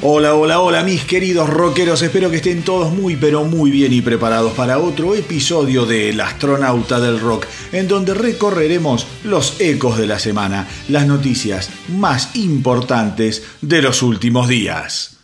Hola, hola, hola mis queridos rockeros, espero que estén todos muy pero muy bien y preparados para otro episodio de El astronauta del rock, en donde recorreremos los ecos de la semana, las noticias más importantes de los últimos días.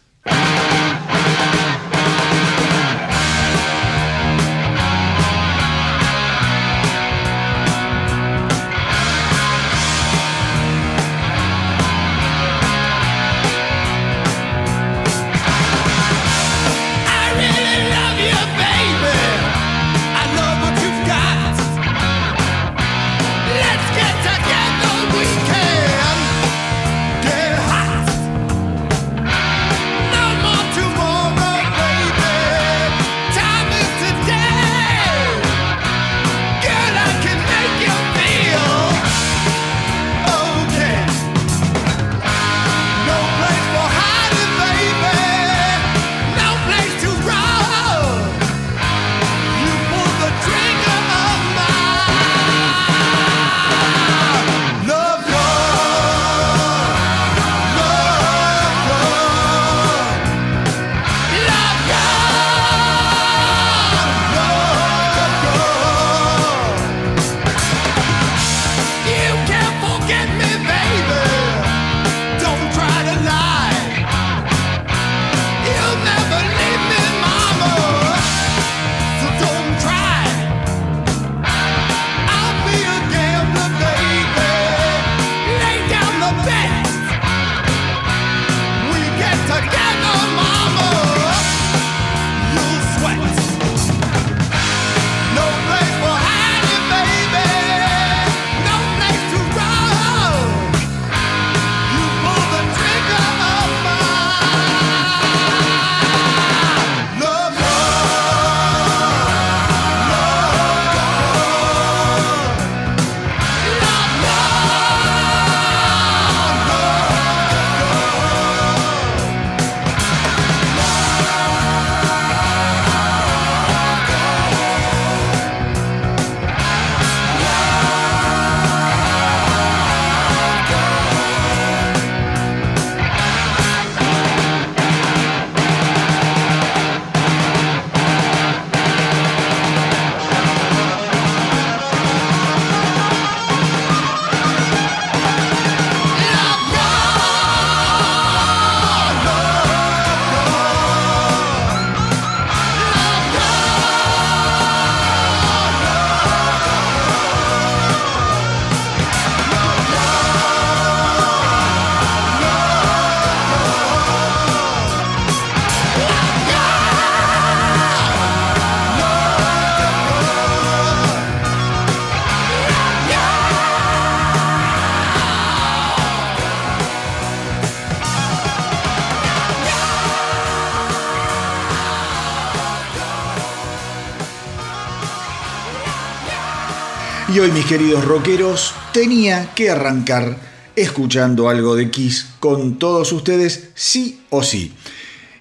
Mis queridos rockeros, tenía que arrancar escuchando algo de Kiss con todos ustedes, sí o sí.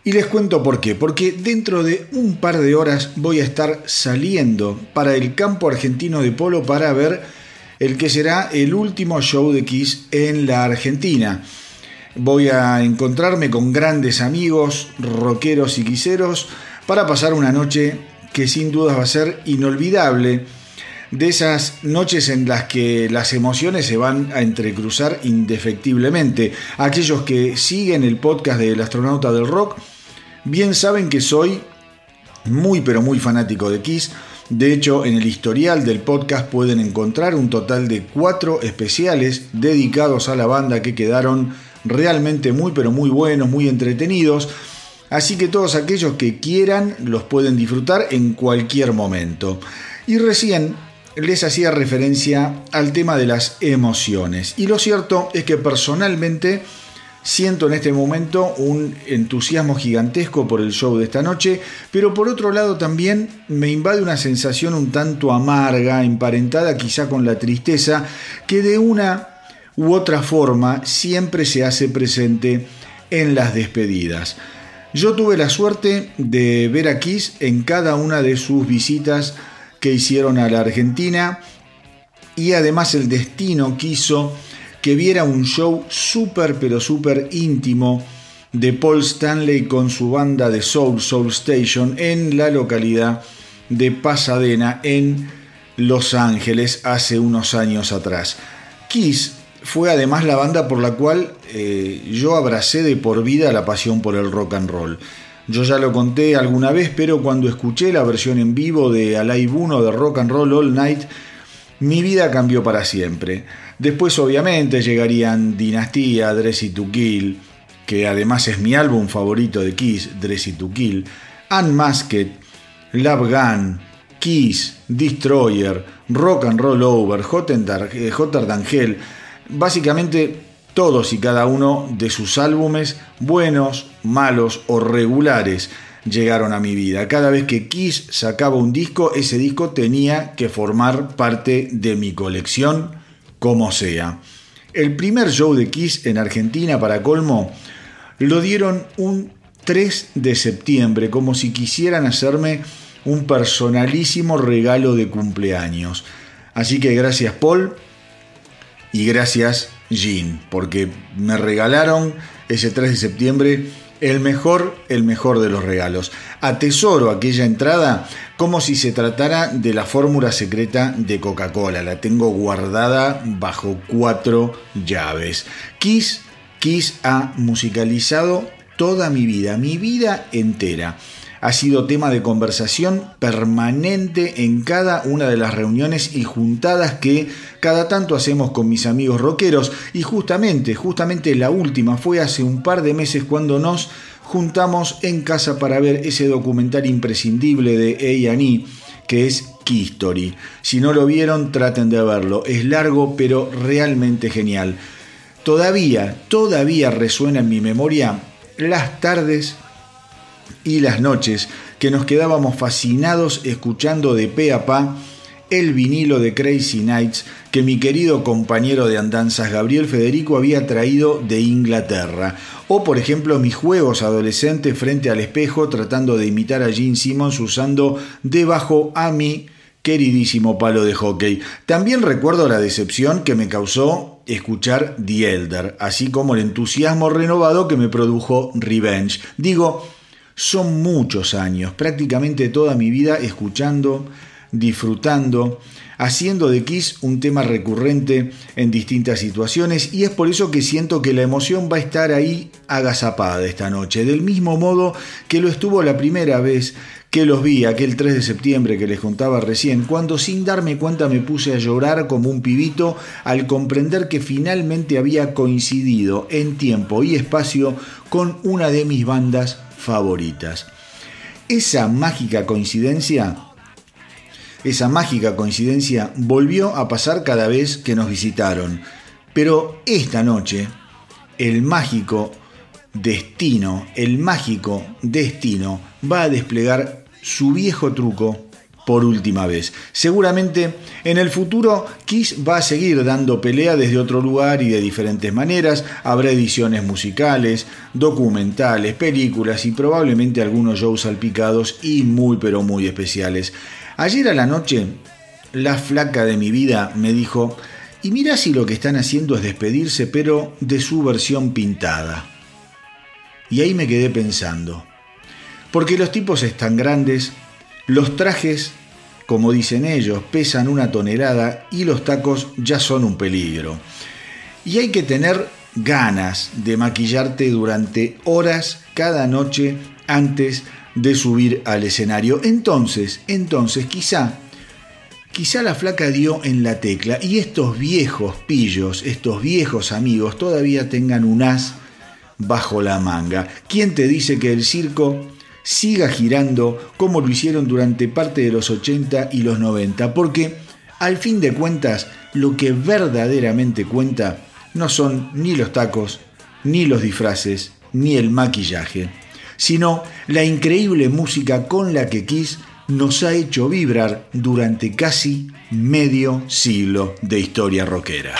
Y les cuento por qué. Porque dentro de un par de horas voy a estar saliendo para el campo argentino de polo para ver el que será el último show de Kiss en la Argentina. Voy a encontrarme con grandes amigos, rockeros y quiseros para pasar una noche que sin dudas va a ser inolvidable de esas noches en las que las emociones se van a entrecruzar indefectiblemente. Aquellos que siguen el podcast del astronauta del rock bien saben que soy muy pero muy fanático de Kiss. De hecho, en el historial del podcast pueden encontrar un total de cuatro especiales dedicados a la banda que quedaron realmente muy pero muy buenos, muy entretenidos. Así que todos aquellos que quieran los pueden disfrutar en cualquier momento. Y recién les hacía referencia al tema de las emociones. Y lo cierto es que personalmente siento en este momento un entusiasmo gigantesco por el show de esta noche, pero por otro lado también me invade una sensación un tanto amarga, emparentada quizá con la tristeza, que de una u otra forma siempre se hace presente en las despedidas. Yo tuve la suerte de ver a Kiss en cada una de sus visitas que hicieron a la Argentina y además el destino quiso que viera un show súper pero súper íntimo de Paul Stanley con su banda de Soul Soul Station en la localidad de Pasadena, en Los Ángeles, hace unos años atrás. Kiss fue además la banda por la cual eh, yo abracé de por vida la pasión por el rock and roll. Yo ya lo conté alguna vez, pero cuando escuché la versión en vivo de Alive 1 de Rock and Roll All Night, mi vida cambió para siempre. Después obviamente llegarían Dinastía, Dressy to Kill, que además es mi álbum favorito de Kiss, Dressy to Kill, Unmasked, Love Gun, Kiss, Destroyer, Rock and Roll Over, Hotter Hell, básicamente todos y cada uno de sus álbumes, buenos, malos o regulares, llegaron a mi vida. Cada vez que Kiss sacaba un disco, ese disco tenía que formar parte de mi colección, como sea. El primer show de Kiss en Argentina, para colmo, lo dieron un 3 de septiembre, como si quisieran hacerme un personalísimo regalo de cumpleaños. Así que gracias Paul y gracias Jean, porque me regalaron ese 3 de septiembre el mejor, el mejor de los regalos. Atesoro aquella entrada como si se tratara de la fórmula secreta de Coca-Cola. La tengo guardada bajo cuatro llaves. Kiss, Kiss ha musicalizado toda mi vida, mi vida entera ha sido tema de conversación permanente en cada una de las reuniones y juntadas que cada tanto hacemos con mis amigos rockeros y justamente, justamente la última fue hace un par de meses cuando nos juntamos en casa para ver ese documental imprescindible de A&E que es Key Story. Si no lo vieron, traten de verlo. Es largo, pero realmente genial. Todavía, todavía resuena en mi memoria las tardes y las noches que nos quedábamos fascinados escuchando de pe a pa el vinilo de Crazy Nights que mi querido compañero de andanzas Gabriel Federico había traído de Inglaterra. O por ejemplo mis juegos adolescentes frente al espejo tratando de imitar a Gene Simmons usando debajo a mi queridísimo palo de hockey. También recuerdo la decepción que me causó escuchar The Elder, así como el entusiasmo renovado que me produjo Revenge. Digo, son muchos años, prácticamente toda mi vida escuchando, disfrutando, haciendo de Kiss un tema recurrente en distintas situaciones y es por eso que siento que la emoción va a estar ahí agazapada esta noche, del mismo modo que lo estuvo la primera vez que los vi aquel 3 de septiembre que les contaba recién, cuando sin darme cuenta me puse a llorar como un pibito al comprender que finalmente había coincidido en tiempo y espacio con una de mis bandas favoritas. Esa mágica coincidencia, esa mágica coincidencia volvió a pasar cada vez que nos visitaron. Pero esta noche, el mágico destino, el mágico destino va a desplegar su viejo truco por última vez. Seguramente en el futuro Kiss va a seguir dando pelea desde otro lugar y de diferentes maneras. Habrá ediciones musicales, documentales, películas y probablemente algunos shows salpicados y muy pero muy especiales. Ayer a la noche, la flaca de mi vida me dijo, y mira si lo que están haciendo es despedirse pero de su versión pintada. Y ahí me quedé pensando. Porque los tipos están grandes, los trajes, como dicen ellos, pesan una tonelada y los tacos ya son un peligro. Y hay que tener ganas de maquillarte durante horas cada noche antes de subir al escenario. Entonces, entonces quizá, quizá la flaca dio en la tecla y estos viejos pillos, estos viejos amigos todavía tengan un as bajo la manga. ¿Quién te dice que el circo siga girando como lo hicieron durante parte de los 80 y los 90, porque al fin de cuentas lo que verdaderamente cuenta no son ni los tacos, ni los disfraces, ni el maquillaje, sino la increíble música con la que Kiss nos ha hecho vibrar durante casi medio siglo de historia rockera.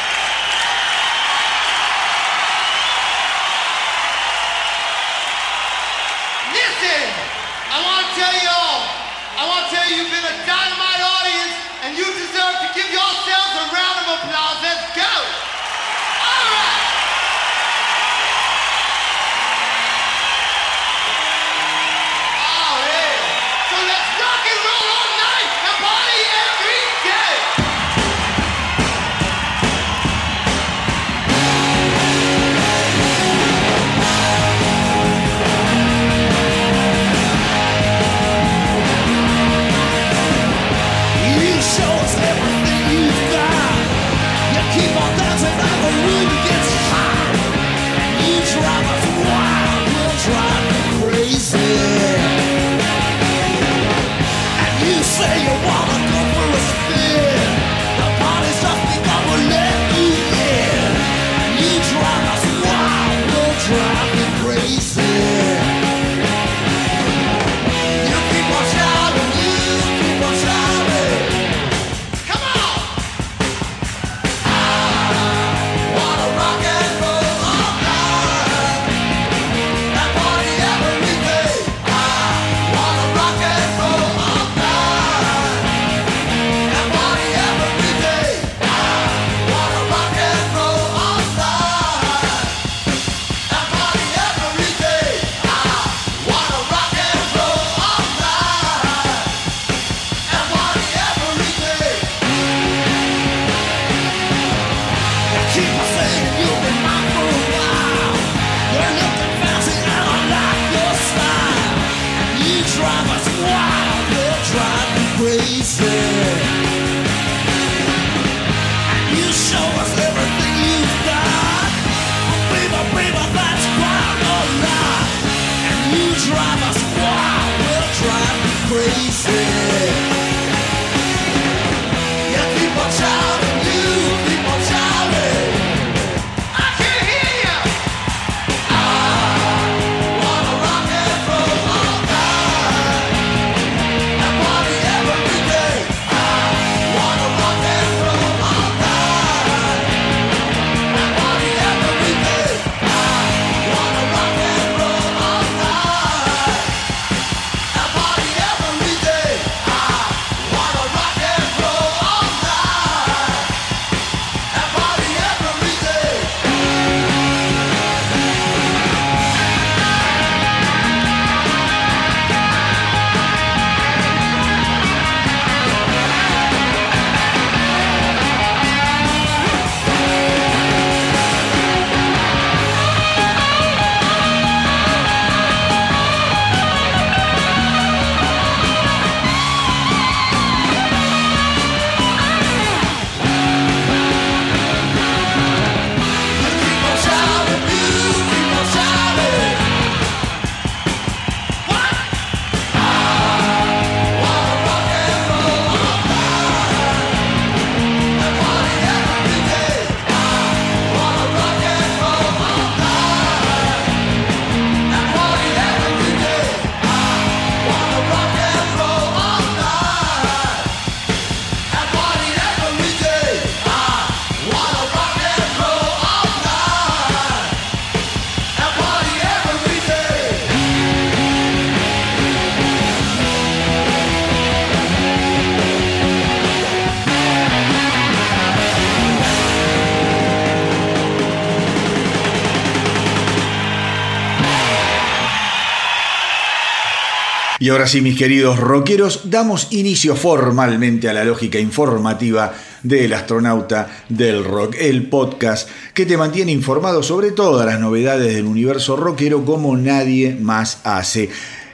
Y ahora sí, mis queridos rockeros, damos inicio formalmente a la lógica informativa del astronauta del rock, el podcast que te mantiene informado sobre todas las novedades del universo rockero como nadie más hace.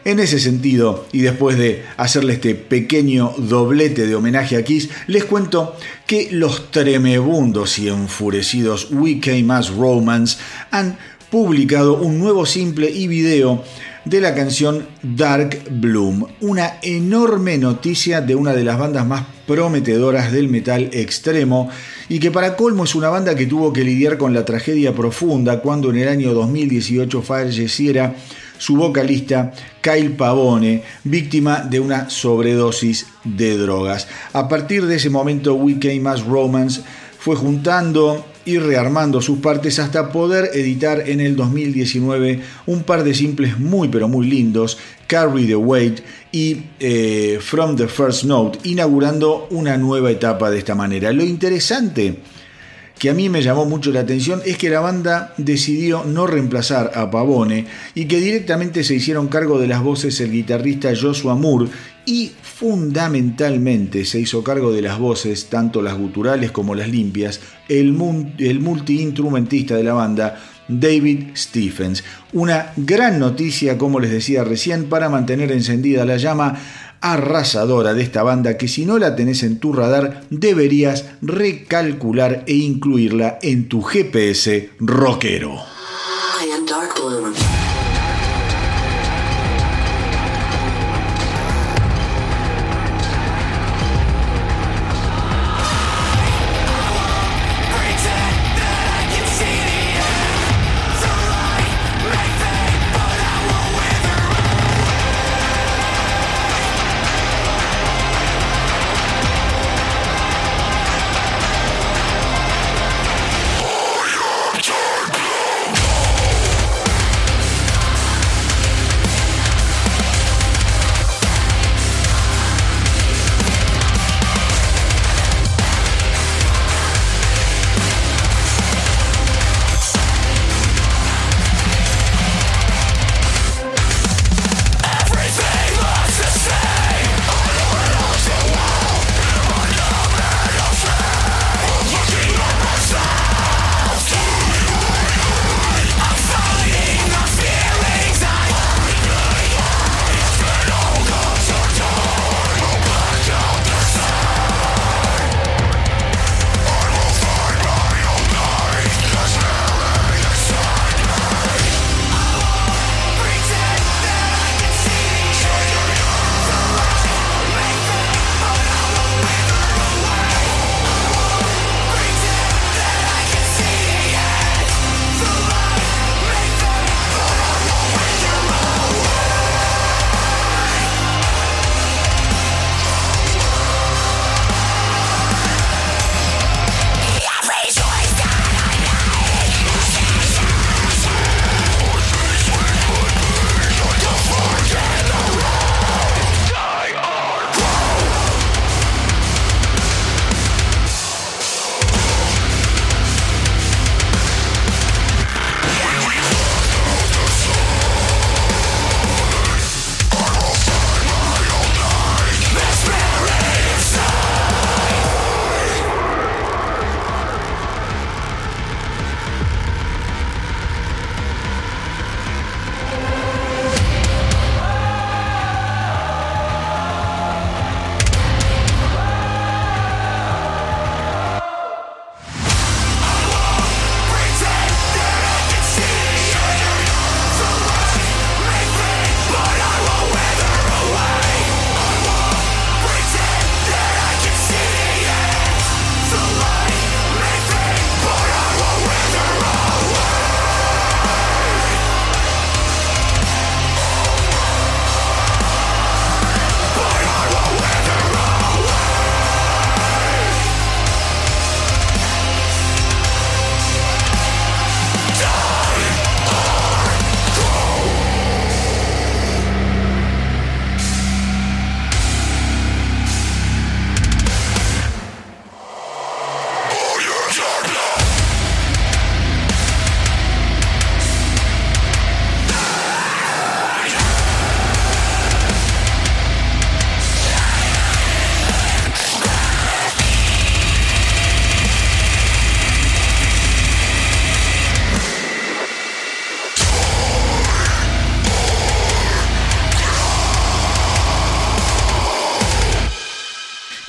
En ese sentido, y después de hacerle este pequeño doblete de homenaje a Kiss, les cuento que los tremebundos y enfurecidos We Came As Romance han publicado un nuevo simple y video de la canción Dark Bloom, una enorme noticia de una de las bandas más prometedoras del metal extremo y que para colmo es una banda que tuvo que lidiar con la tragedia profunda cuando en el año 2018 falleciera su vocalista Kyle Pavone, víctima de una sobredosis de drogas. A partir de ese momento, We Came As Romance fue juntando y rearmando sus partes hasta poder editar en el 2019 un par de simples muy pero muy lindos, Carry the Weight y eh, From the First Note, inaugurando una nueva etapa de esta manera. Lo interesante que a mí me llamó mucho la atención es que la banda decidió no reemplazar a Pavone y que directamente se hicieron cargo de las voces el guitarrista Joshua Moore y fundamentalmente se hizo cargo de las voces, tanto las guturales como las limpias, el, el multiinstrumentista de la banda, David Stephens. Una gran noticia, como les decía recién, para mantener encendida la llama arrasadora de esta banda que si no la tenés en tu radar deberías recalcular e incluirla en tu GPS rockero.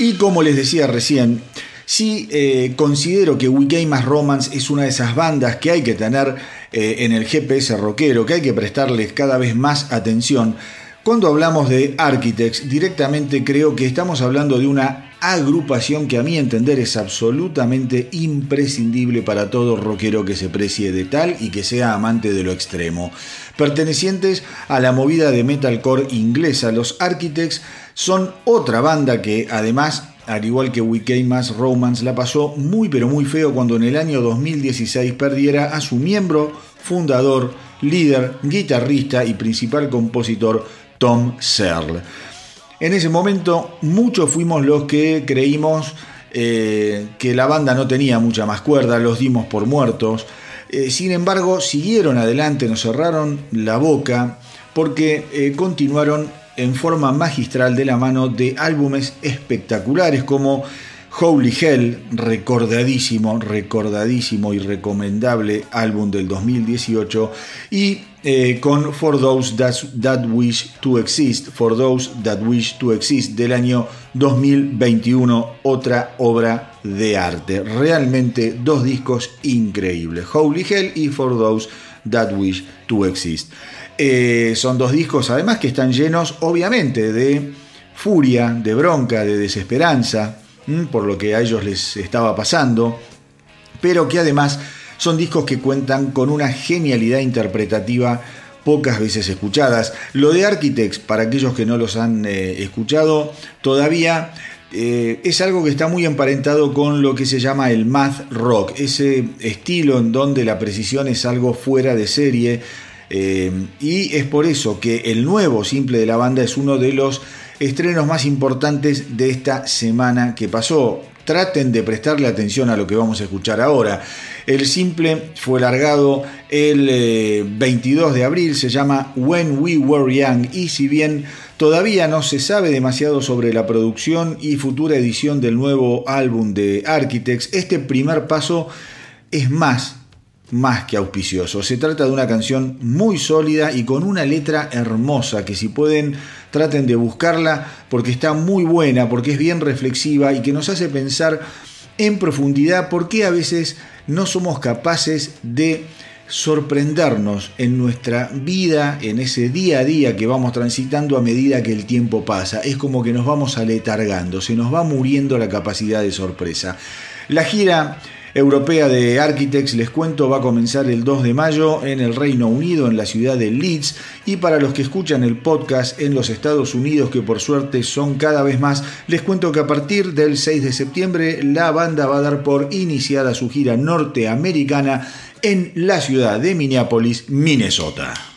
Y como les decía recién, sí eh, considero que We Romance es una de esas bandas que hay que tener eh, en el GPS rockero, que hay que prestarles cada vez más atención. Cuando hablamos de Architects, directamente creo que estamos hablando de una agrupación que a mi entender es absolutamente imprescindible para todo rockero que se precie de tal y que sea amante de lo extremo. Pertenecientes a la movida de metalcore inglesa, los Architects son otra banda que además al igual que We Came Romance, la pasó muy pero muy feo cuando en el año 2016 perdiera a su miembro, fundador, líder, guitarrista y principal compositor Tom Searle. En ese momento muchos fuimos los que creímos eh, que la banda no tenía mucha más cuerda, los dimos por muertos. Eh, sin embargo, siguieron adelante, nos cerraron la boca porque eh, continuaron en forma magistral de la mano de álbumes espectaculares como Holy Hell, recordadísimo, recordadísimo y recomendable álbum del 2018 y eh, con For Those that, Wish to Exist, For Those That Wish to Exist del año 2021, otra obra de arte. Realmente dos discos increíbles, Holy Hell y For Those That Wish to Exist. Eh, son dos discos además que están llenos obviamente de furia, de bronca, de desesperanza por lo que a ellos les estaba pasando, pero que además son discos que cuentan con una genialidad interpretativa pocas veces escuchadas. Lo de Architects, para aquellos que no los han eh, escuchado, todavía eh, es algo que está muy emparentado con lo que se llama el math rock, ese estilo en donde la precisión es algo fuera de serie, eh, y es por eso que el nuevo simple de la banda es uno de los estrenos más importantes de esta semana que pasó. Traten de prestarle atención a lo que vamos a escuchar ahora. El simple fue largado el 22 eh, de abril, se llama When We Were Young y si bien todavía no se sabe demasiado sobre la producción y futura edición del nuevo álbum de Architects, este primer paso es más más que auspicioso. Se trata de una canción muy sólida y con una letra hermosa que si pueden traten de buscarla porque está muy buena, porque es bien reflexiva y que nos hace pensar en profundidad por qué a veces no somos capaces de sorprendernos en nuestra vida, en ese día a día que vamos transitando a medida que el tiempo pasa. Es como que nos vamos aletargando, se nos va muriendo la capacidad de sorpresa. La gira europea de Architects, les cuento, va a comenzar el 2 de mayo en el Reino Unido, en la ciudad de Leeds. Y para los que escuchan el podcast en los Estados Unidos, que por suerte son cada vez más, les cuento que a partir del 6 de septiembre la banda va a dar por iniciada su gira norteamericana en la ciudad de Minneapolis, Minnesota.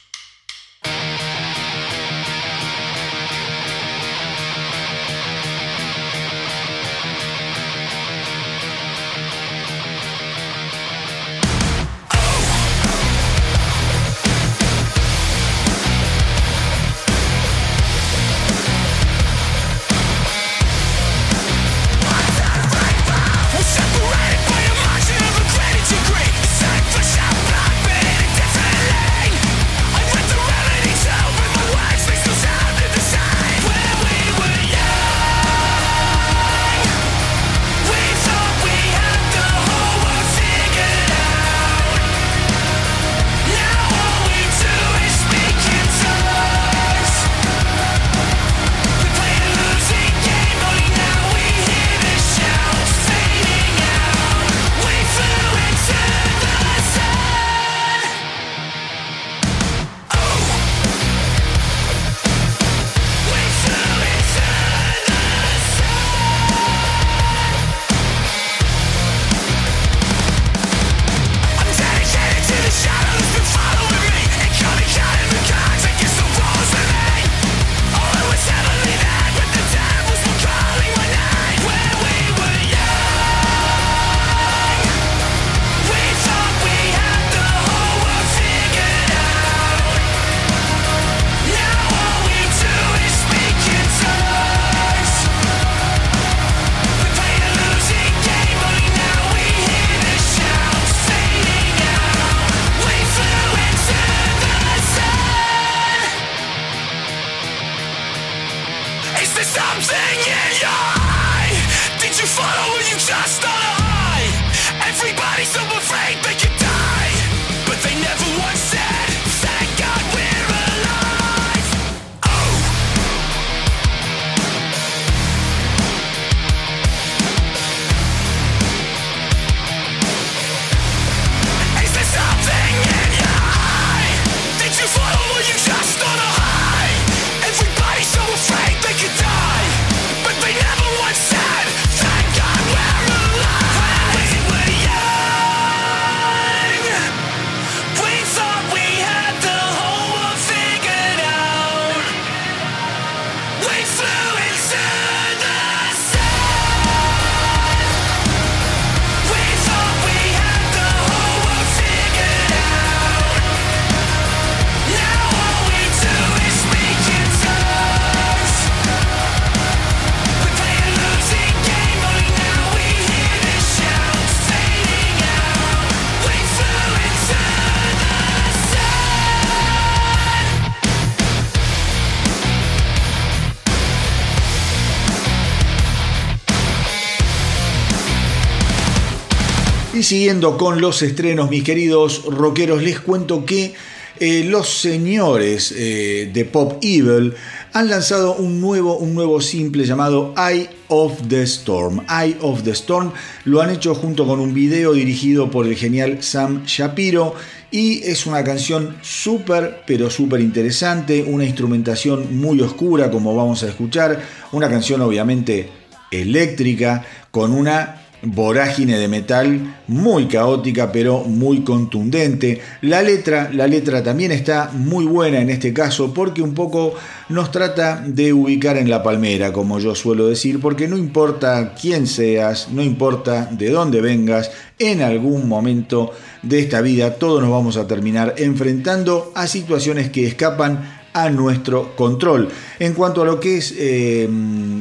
Siguiendo con los estrenos, mis queridos rockeros, les cuento que eh, los señores eh, de Pop Evil han lanzado un nuevo, un nuevo simple llamado Eye of the Storm. Eye of the Storm lo han hecho junto con un video dirigido por el genial Sam Shapiro y es una canción súper, pero súper interesante, una instrumentación muy oscura como vamos a escuchar, una canción obviamente eléctrica con una vorágine de metal muy caótica pero muy contundente. La letra, la letra también está muy buena en este caso porque un poco nos trata de ubicar en la palmera, como yo suelo decir, porque no importa quién seas, no importa de dónde vengas, en algún momento de esta vida todos nos vamos a terminar enfrentando a situaciones que escapan a nuestro control. En cuanto a lo que es eh,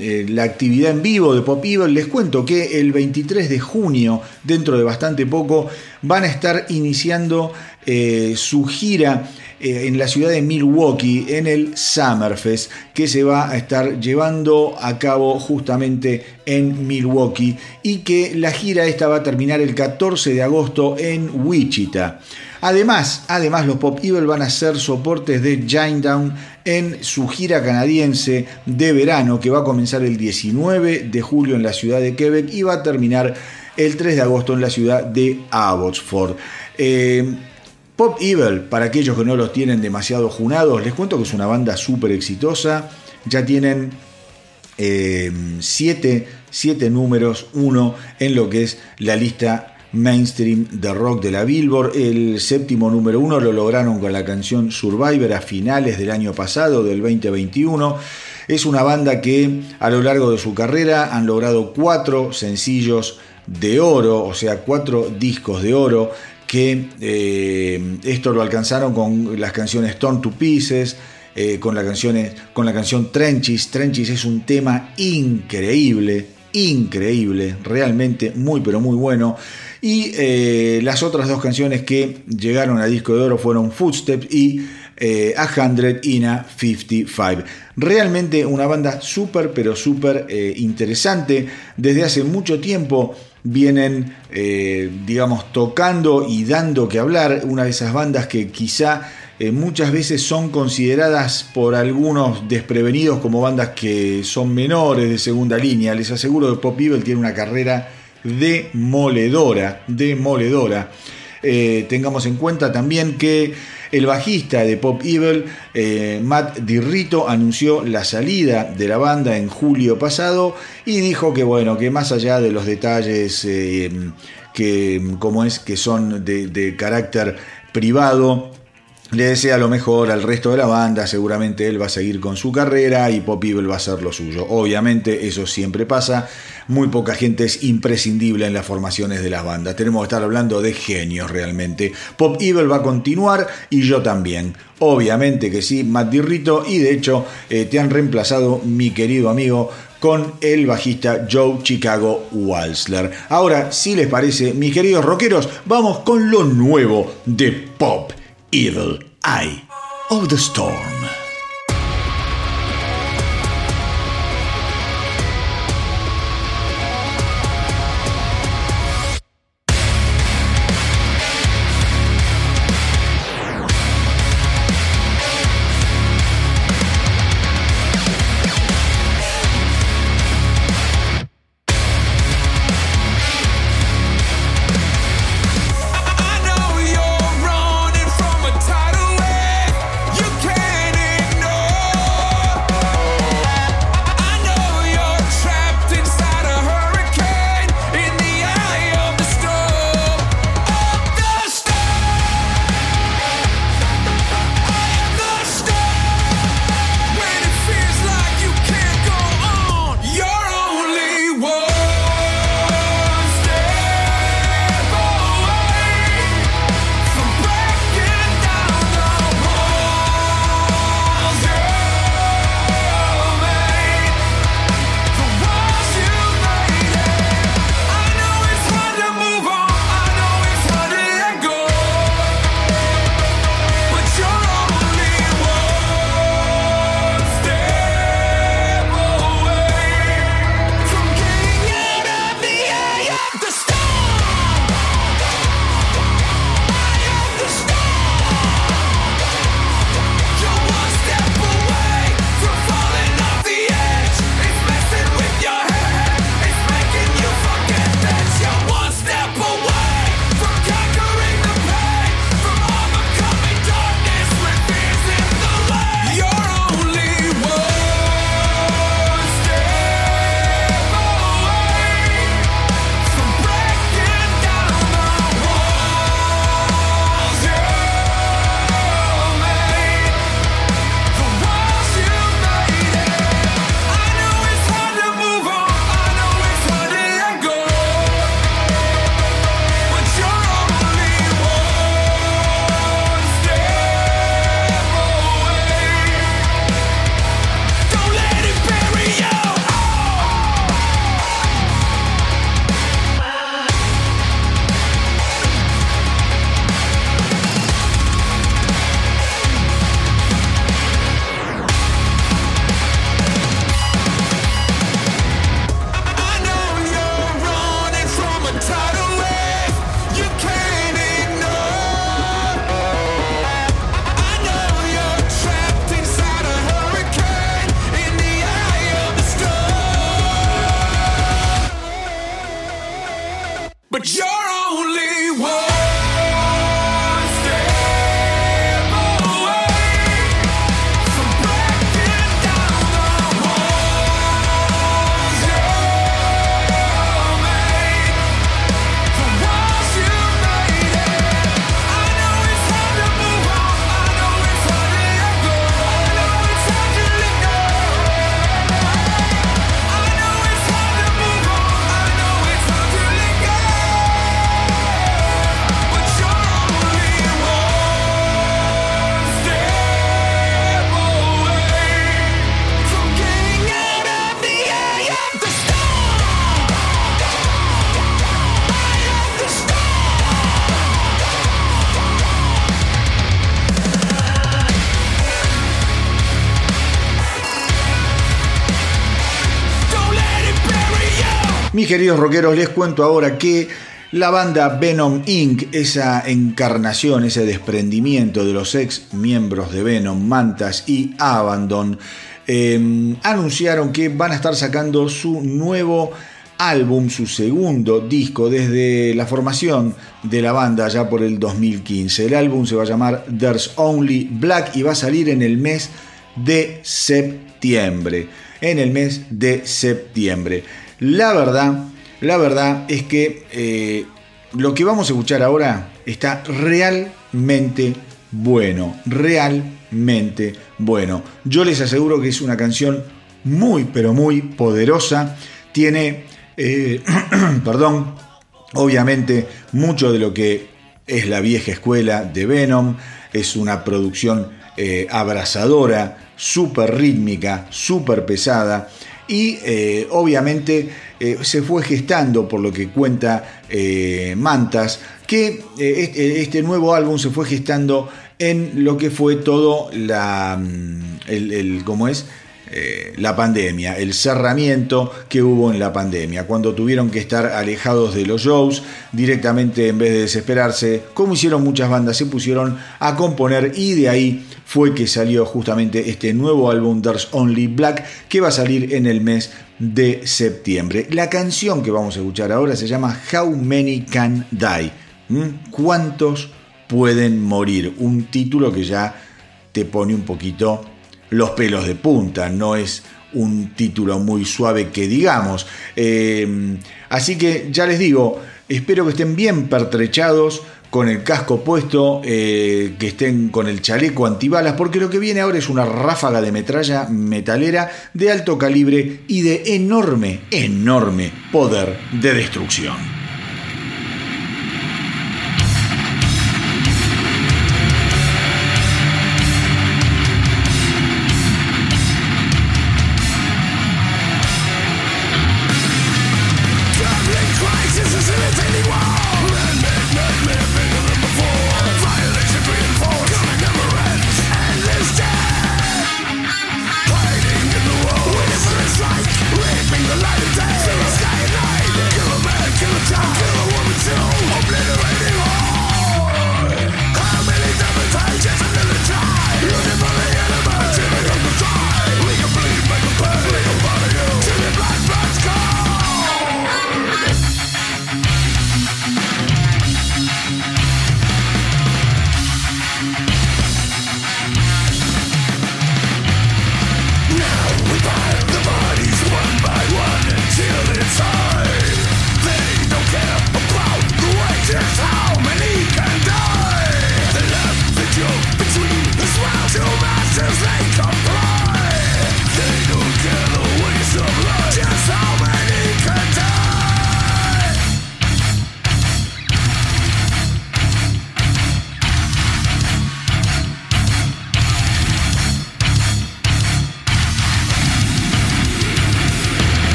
eh, la actividad en vivo de Pop Evil, les cuento que el 23 de junio, dentro de bastante poco, van a estar iniciando eh, su gira en la ciudad de Milwaukee en el Summerfest que se va a estar llevando a cabo justamente en Milwaukee y que la gira esta va a terminar el 14 de agosto en Wichita. Además, además los Pop Evil van a ser soportes de Down en su gira canadiense de verano que va a comenzar el 19 de julio en la ciudad de Quebec y va a terminar el 3 de agosto en la ciudad de Abbotsford. Eh, Pop Evil, para aquellos que no los tienen demasiado junados, les cuento que es una banda súper exitosa. Ya tienen 7 eh, números, uno en lo que es la lista mainstream de rock de la Billboard. El séptimo número uno lo lograron con la canción Survivor a finales del año pasado, del 2021. Es una banda que a lo largo de su carrera han logrado cuatro sencillos de oro, o sea, cuatro discos de oro, que eh, esto lo alcanzaron con las canciones Torn to Pieces, eh, con, la canción, con la canción Trenches. Trenches es un tema increíble, increíble, realmente muy pero muy bueno. Y eh, las otras dos canciones que llegaron a disco de oro fueron Footsteps y eh, A Hundred in a 55. Realmente una banda súper, pero súper eh, interesante. Desde hace mucho tiempo vienen, digamos, tocando y dando que hablar. Una de esas bandas que quizá muchas veces son consideradas por algunos desprevenidos como bandas que son menores de segunda línea. Les aseguro que Pop Evil tiene una carrera demoledora, demoledora. Eh, tengamos en cuenta también que el bajista de Pop Evil, eh, Matt Dirrito, anunció la salida de la banda en julio pasado y dijo que bueno, que más allá de los detalles eh, que como es que son de carácter privado, le desea lo mejor al resto de la banda, seguramente él va a seguir con su carrera y Pop Evil va a hacer lo suyo. Obviamente eso siempre pasa, muy poca gente es imprescindible en las formaciones de las bandas, tenemos que estar hablando de genios realmente. Pop Evil va a continuar y yo también. Obviamente que sí, Matt Dirrito y de hecho eh, te han reemplazado mi querido amigo con el bajista Joe Chicago Walsler. Ahora, si les parece, mis queridos rockeros, vamos con lo nuevo de Pop evil eye of the storm. Queridos rockeros, les cuento ahora que la banda Venom Inc., esa encarnación, ese desprendimiento de los ex miembros de Venom, Mantas y Abandon, em, anunciaron que van a estar sacando su nuevo álbum, su segundo disco desde la formación de la banda ya por el 2015. El álbum se va a llamar There's Only Black y va a salir en el mes de septiembre. En el mes de septiembre. La verdad, la verdad es que eh, lo que vamos a escuchar ahora está realmente bueno, realmente bueno. Yo les aseguro que es una canción muy, pero muy poderosa. Tiene, eh, perdón, obviamente mucho de lo que es la vieja escuela de Venom. Es una producción eh, abrazadora, súper rítmica, súper pesada y eh, obviamente eh, se fue gestando, por lo que cuenta eh, Mantas, que este, este, nuevo álbum se fue gestando en lo que fue todo la, mm, el, ¿cómo es? La pandemia, el cerramiento que hubo en la pandemia, cuando tuvieron que estar alejados de los shows, directamente en vez de desesperarse, como hicieron muchas bandas, se pusieron a componer y de ahí fue que salió justamente este nuevo álbum There's Only Black que va a salir en el mes de septiembre. La canción que vamos a escuchar ahora se llama How Many Can Die? ¿Cuántos pueden morir? Un título que ya te pone un poquito los pelos de punta, no es un título muy suave que digamos. Eh, así que ya les digo, espero que estén bien pertrechados con el casco puesto, eh, que estén con el chaleco antibalas, porque lo que viene ahora es una ráfaga de metralla metalera de alto calibre y de enorme, enorme poder de destrucción.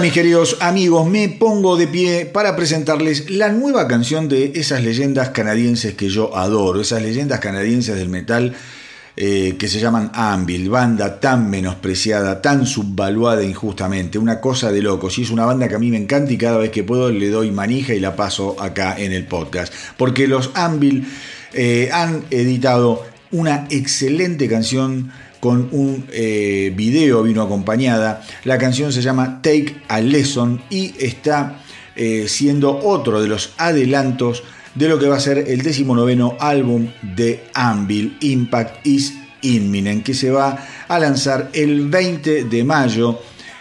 Mis queridos amigos, me pongo de pie para presentarles la nueva canción de esas leyendas canadienses que yo adoro, esas leyendas canadienses del metal eh, que se llaman Anvil, banda tan menospreciada, tan subvaluada injustamente, una cosa de locos. Y es una banda que a mí me encanta y cada vez que puedo le doy manija y la paso acá en el podcast. Porque los Anvil eh, han editado una excelente canción con un eh, video vino acompañada. La canción se llama Take a Lesson y está eh, siendo otro de los adelantos de lo que va a ser el decimonoveno álbum de Anvil, Impact is Imminent, que se va a lanzar el 20 de mayo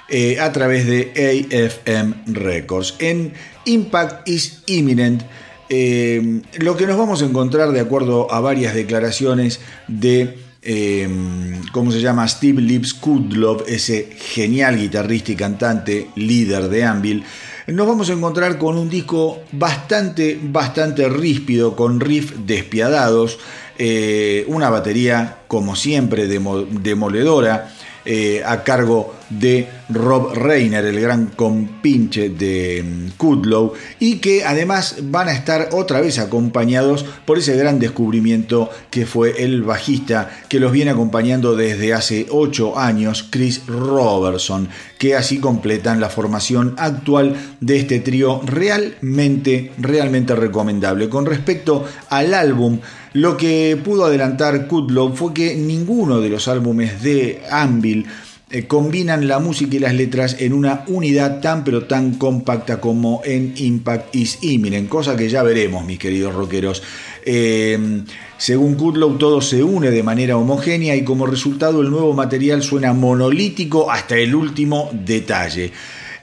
eh, a través de AFM Records. En Impact is Imminent, lo que nos vamos a encontrar de acuerdo a varias declaraciones de Em, ¿cómo se llama? Steve Lips Kudlov, ese genial guitarrista y cantante líder de Anvil, nos vamos a encontrar con un disco bastante, bastante ríspido, con riffs despiadados, eh, una batería como siempre demoledora, eh, a cargo de Rob Reiner, el gran compinche de mm, Kudlow, y que además van a estar otra vez acompañados por ese gran descubrimiento que fue el bajista que los viene acompañando desde hace 8 años, Chris Robertson, que así completan la formación actual de este trío realmente, realmente recomendable. Con respecto al álbum, lo que pudo adelantar Kudlow fue que ninguno de los álbumes de Anvil eh, combinan la música y las letras en una unidad tan pero tan compacta como en Impact is Imminent, cosa que ya veremos, mis queridos rockeros. Eh, según Kudlow, todo se une de manera homogénea y como resultado el nuevo material suena monolítico hasta el último detalle.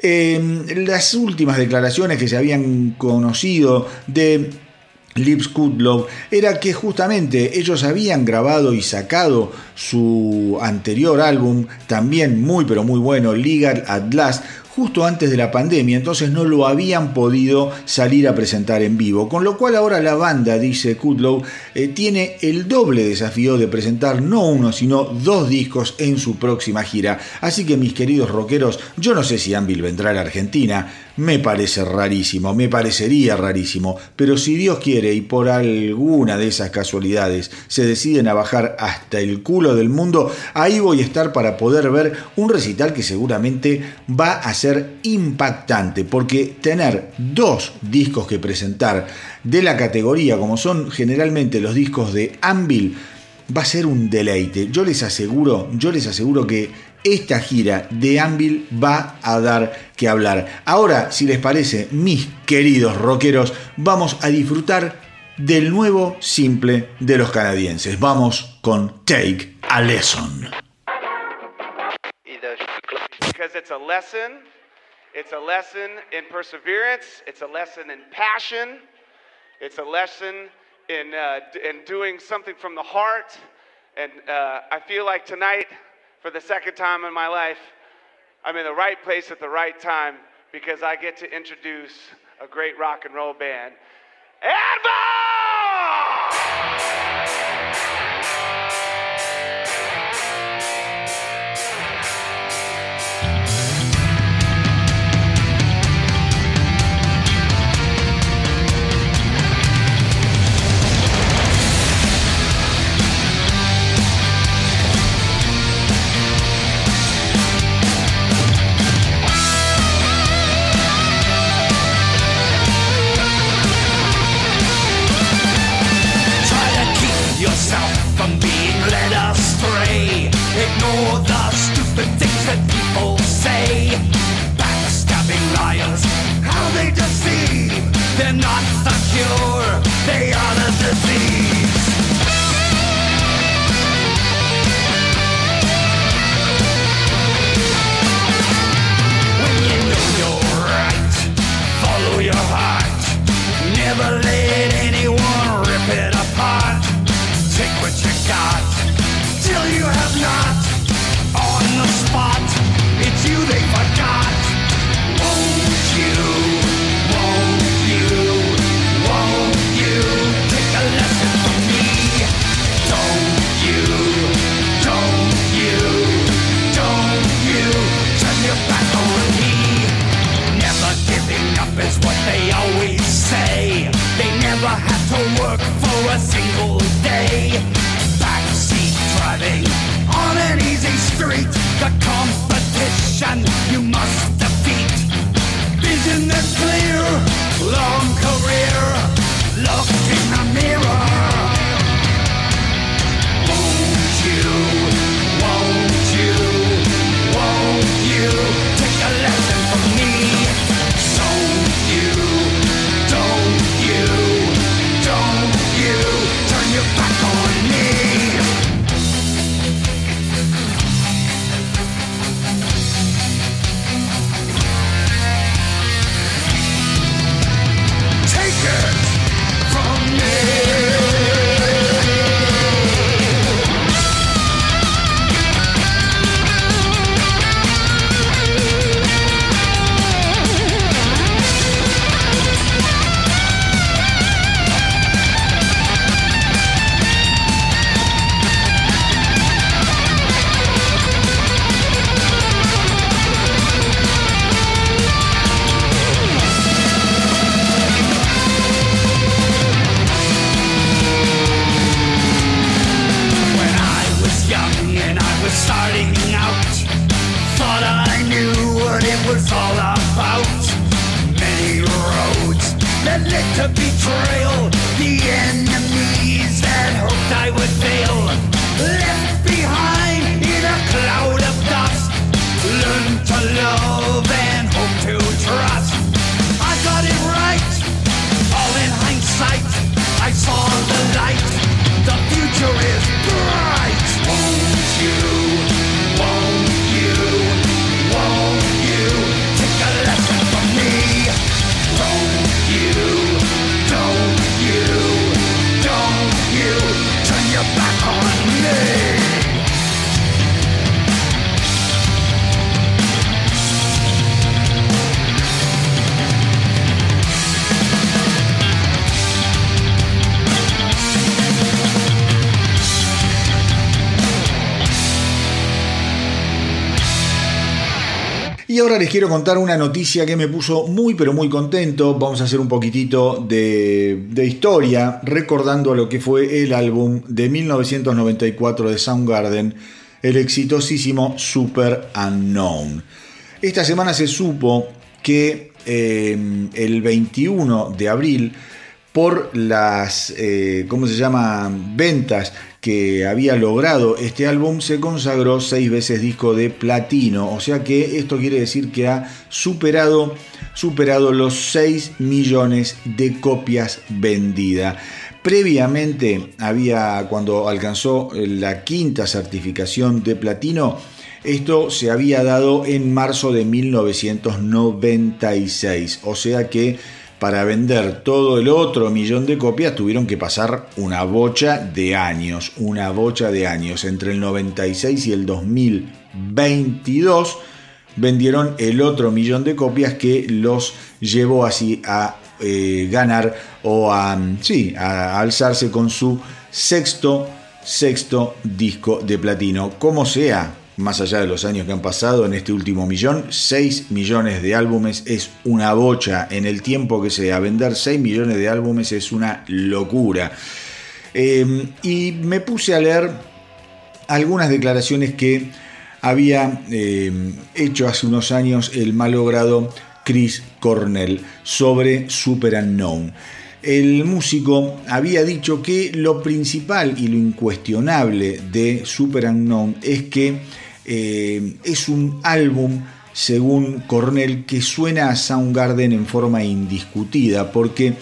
Eh, las últimas declaraciones que se habían conocido de Lips Kudlow era que justamente ellos habían grabado y sacado su anterior álbum, también muy pero muy bueno, Legal at Last, justo antes de la pandemia, entonces no lo habían podido salir a presentar en vivo, con lo cual ahora la banda, dice Kudlow, eh, tiene el doble desafío de presentar no uno, sino dos discos en su próxima gira. Así que mis queridos rockeros, yo no sé si Anvil vendrá a la Argentina, me parece rarísimo, me parecería rarísimo, pero si Dios quiere y por alguna de esas casualidades se deciden a bajar hasta el culo del mundo, ahí voy a estar para poder ver un recital que seguramente va a ser impactante, porque tener dos discos que presentar de la categoría, como son generalmente los discos de Anvil, va a ser un deleite. Yo les aseguro, yo les aseguro que esta gira de Anvil va a dar que hablar. Ahora, si les parece, mis queridos rockeros, vamos a disfrutar del nuevo simple de los canadienses. Vamos con Take a Lesson. Because it's a lesson, it's a lesson in perseverance, it's a lesson in passion, it's a lesson in, uh, in doing something from the heart. And uh, I feel like tonight, for the second time in my life, I'm in the right place at the right time because I get to introduce a great rock and roll band. Advil! you. Say they never had to work for a single day. Backseat driving on an easy street. The competition you must defeat. Vision is clear, long career. Look in the mirror. Y ahora les quiero contar una noticia que me puso muy pero muy contento. Vamos a hacer un poquitito de, historia recordando lo que fue el álbum de 1994 de Soundgarden, el exitosísimo Super Unknown. Esta semana se supo que eh, el 21 de abril por las, eh, ¿cómo se llama?, ventas que había logrado este álbum, se consagró seis veces disco de platino. O sea que esto quiere decir que ha superado, superado los 6 millones de copias vendidas. Previamente había, cuando alcanzó la quinta certificación de platino, esto se había dado en marzo de 1996. O sea que para vender todo el otro millón de copias tuvieron que pasar una bocha de años, una bocha de años. Entre el 96 y el 2022 vendieron el otro millón de copias que los llevó así a eh, ganar o a, sí, a alzarse con su sexto, sexto disco de platino. Como sea, más allá de los años que han pasado en este último millón, 6 millones de álbumes es una bocha en el tiempo que sea. Vender 6 millones de álbumes es una locura. Eh, y me puse a leer algunas declaraciones que había eh, hecho hace unos años el malogrado Chris Cornell sobre Super Unknown. El músico había dicho que lo principal y lo incuestionable de Super Unknown es que eh, es un álbum, según Cornell, que suena a Soundgarden en forma indiscutida, porque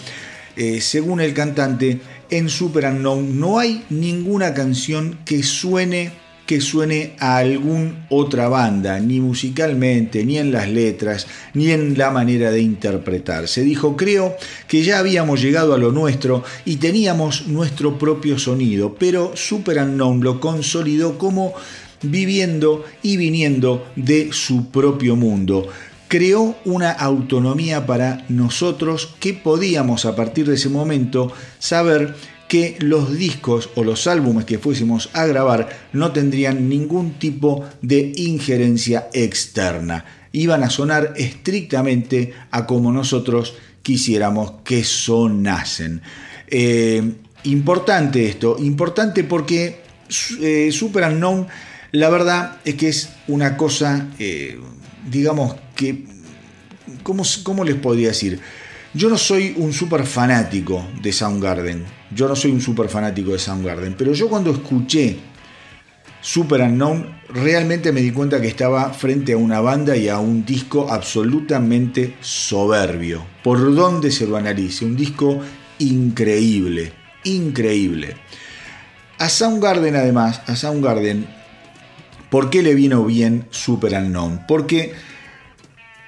eh, según el cantante, en Super Unknown no hay ninguna canción que suene que suene a alguna otra banda, ni musicalmente, ni en las letras, ni en la manera de interpretar. Se dijo, creo que ya habíamos llegado a lo nuestro y teníamos nuestro propio sonido, pero Super Unknown lo consolidó como viviendo y viniendo de su propio mundo. Creó una autonomía para nosotros que podíamos a partir de ese momento saber que los discos o los álbumes que fuésemos a grabar no tendrían ningún tipo de injerencia externa. Iban a sonar estrictamente a como nosotros quisiéramos que sonasen. Eh, importante esto, importante porque eh, Super Unknown, la verdad es que es una cosa, eh, digamos que, ¿cómo, ¿cómo les podría decir? Yo no soy un super fanático de Soundgarden. Yo no soy un super fanático de Soundgarden. Pero yo cuando escuché Super Unknown, realmente me di cuenta que estaba frente a una banda y a un disco absolutamente soberbio. Por donde se lo analice. Un disco increíble. Increíble. A Soundgarden además, a Soundgarden, ¿por qué le vino bien Super Unknown? Porque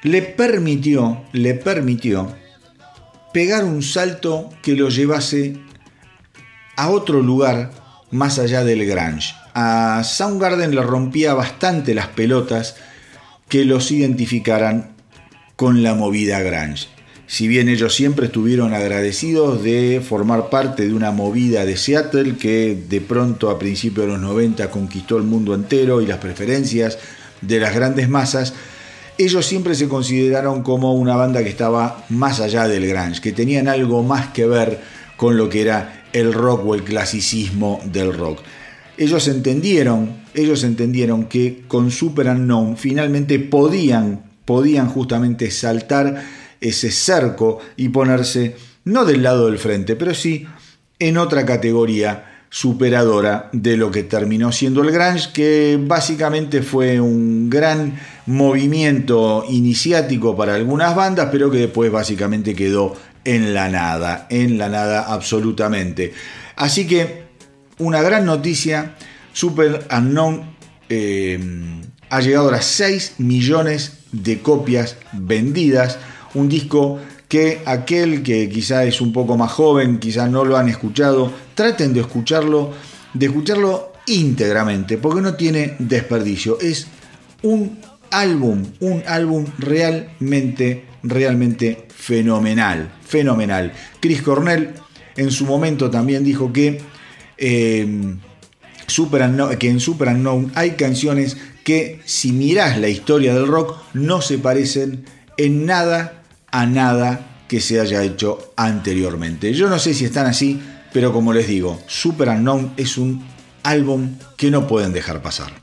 le permitió, le permitió pegar un salto que lo llevase a otro lugar más allá del grunge. A Soundgarden le rompía bastante las pelotas que los identificaran con la movida grunge. Si bien ellos siempre estuvieron agradecidos de formar parte de una movida de Seattle que de pronto a principios de los 90 conquistó el mundo entero y las preferencias de las grandes masas, ellos siempre se consideraron como una banda que estaba más allá del grunge, que tenían algo más que ver con lo que era el rock o el clasicismo del rock. Ellos entendieron, ellos entendieron que con Super Unknown finalmente podían, podían justamente saltar ese cerco y ponerse no del lado del frente, pero sí en otra categoría superadora de lo que terminó siendo el grunge, que básicamente fue un gran movimiento iniciático para algunas bandas, pero que después básicamente quedó en la nada, en la nada absolutamente. Así que una gran noticia, Super Unknown eh, ha llegado a las 6 millones de copias vendidas, un disco que aquel que quizá es un poco más joven, quizá no lo han escuchado, traten de escucharlo, de escucharlo íntegramente, porque no tiene desperdicio. Es un álbum, un álbum realmente, realmente fenomenal, fenomenal. Chris Cornell en su momento también dijo que, eh, que en Super Unknown hay canciones que si mirás la historia del rock no se parecen en nada a nada que se haya hecho anteriormente. Yo no sé si están así, pero como les digo, Super Unknown es un álbum que no pueden dejar pasar.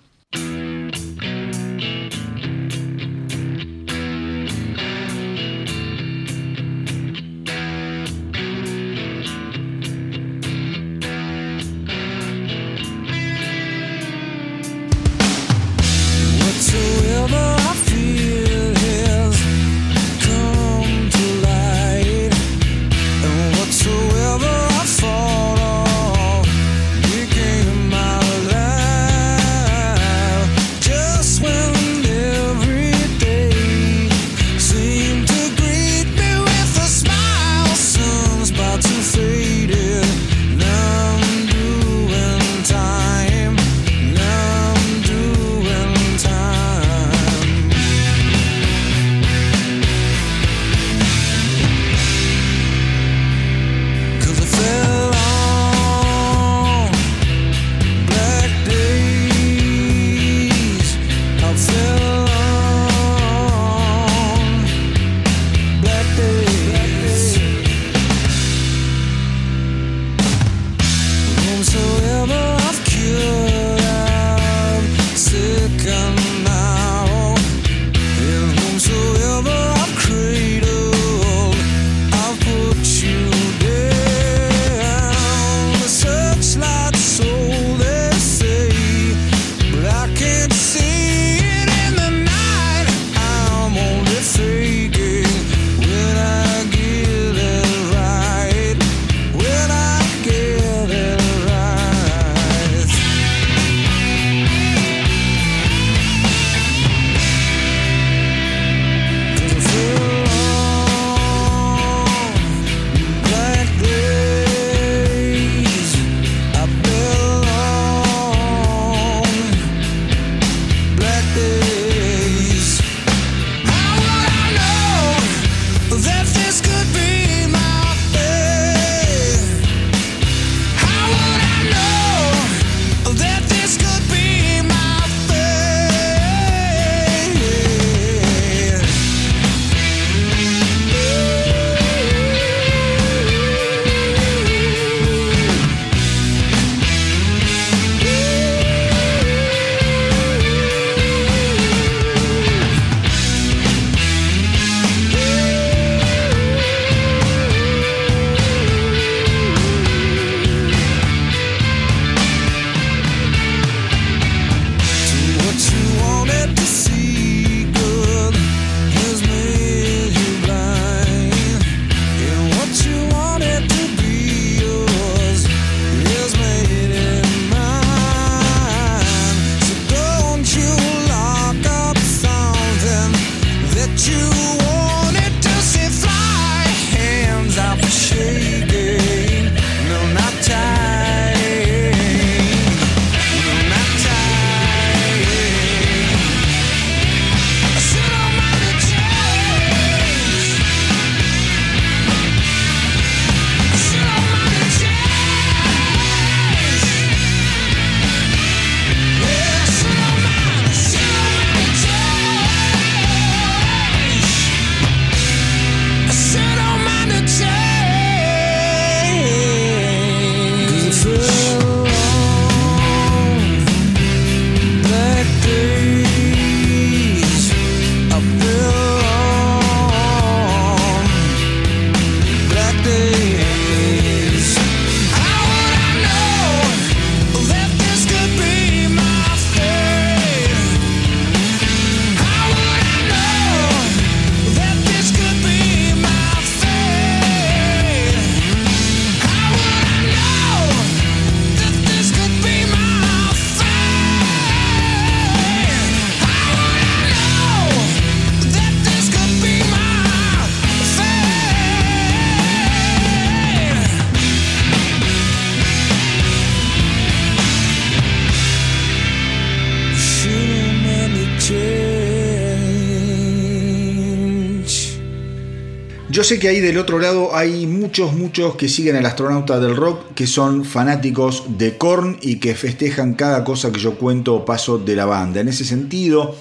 Yo sé que ahí del otro lado hay muchos, muchos que siguen al astronauta del rock, que son fanáticos de Korn y que festejan cada cosa que yo cuento o paso de la banda. En ese sentido,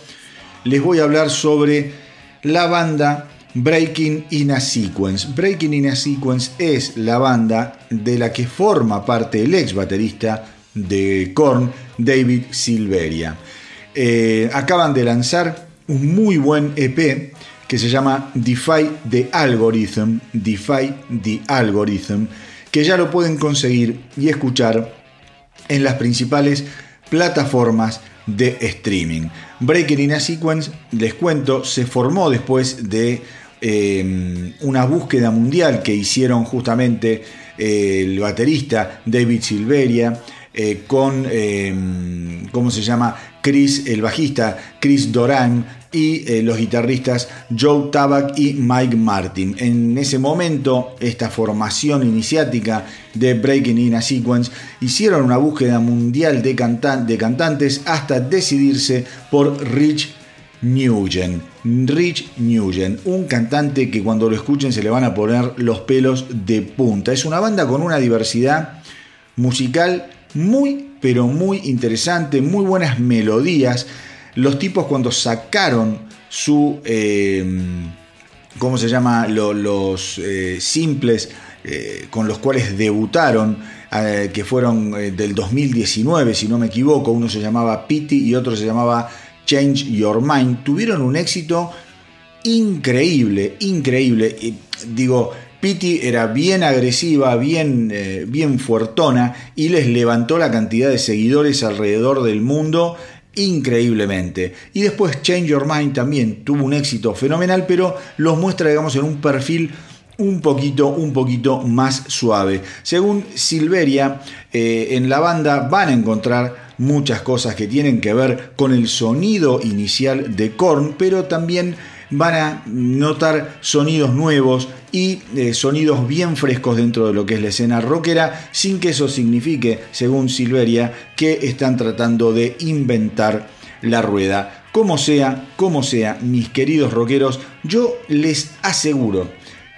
les voy a hablar sobre la banda Breaking in a Sequence. Breaking in a Sequence es la banda de la que forma parte el ex baterista de Korn, David Silveria. Eh, acaban de lanzar un muy buen EP que se llama Defy the Algorithm, Defy the Algorithm, que ya lo pueden conseguir y escuchar en las principales plataformas de streaming. Breaking in a Sequence, les cuento, se formó después de eh, una búsqueda mundial que hicieron justamente eh, el baterista David Silveria eh, con, ¿cómo se llama? Chris, el bajista Chris Doran, y eh, los guitarristas Joe Tabak y Mike Martin. En ese momento, esta formación iniciática de Breaking in a Sequence hicieron una búsqueda mundial de, de cantantes hasta decidirse por Rich Nugent. Rich Nugent, un cantante que cuando lo escuchen se le van a poner los pelos de punta. Es una banda con una diversidad musical muy, pero muy interesante, muy buenas melodías los tipos cuando sacaron su, eh, ¿cómo se llama? los eh, simples eh, con los cuales debutaron, que fueron del 2019, si no me equivoco, uno se llamaba Pity y otro se llamaba Change Your Mind, tuvieron un éxito increíble, increíble. digo, Pity era bien agresiva, bien, bien fuertona y les levantó la cantidad de seguidores alrededor del mundo increíblemente. Y después Change Your Mind también tuvo un éxito fenomenal, pero los muestra, digamos, en un perfil un poquito, un poquito más suave. Según Silveria, eh, en la banda van a encontrar muchas cosas que tienen que ver con el sonido inicial de Korn, pero también van a notar sonidos nuevos y eh, sonidos bien frescos dentro de lo que es la escena rockera, sin que eso signifique, según Silveria, que están tratando de inventar la rueda. Como sea, como sea, mis queridos rockeros, yo les aseguro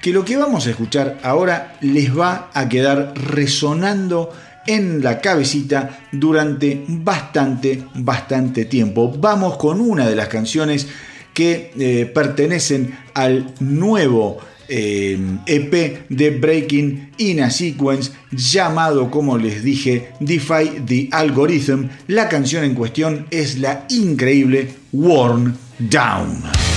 que lo que vamos a escuchar ahora les va a quedar resonando en la cabecita durante bastante, bastante tiempo. Vamos con una de las canciones que eh, pertenecen al nuevo EP eh, e de Breaking in a Sequence llamado, como les dije, Defy the Algorithm. La canción en cuestión es la increíble Worn Down.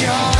sure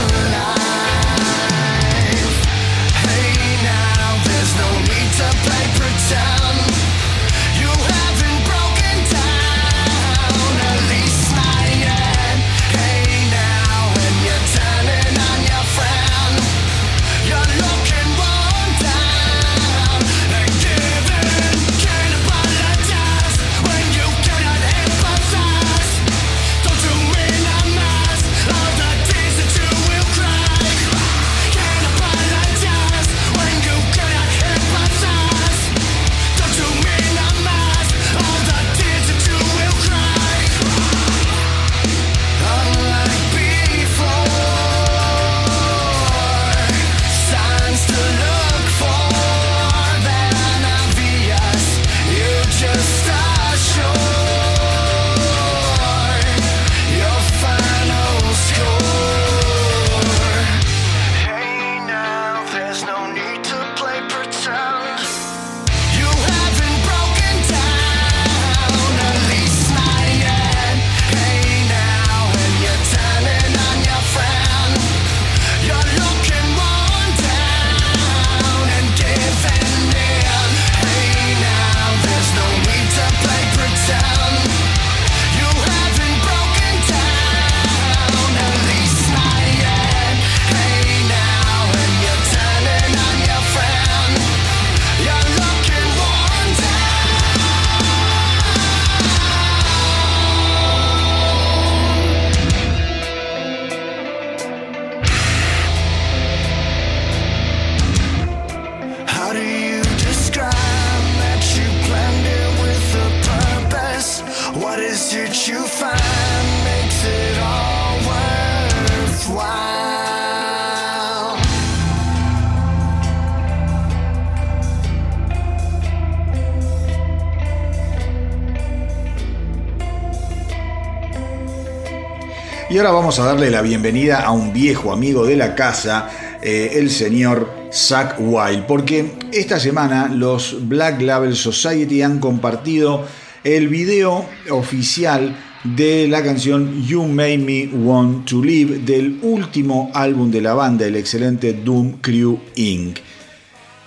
Y ahora vamos a darle la bienvenida a un viejo amigo de la casa, eh, el señor Zach Wild, porque esta semana los Black Label Society han compartido el video oficial de la canción You Made Me Want to Live del último álbum de la banda, el excelente Doom Crew Inc.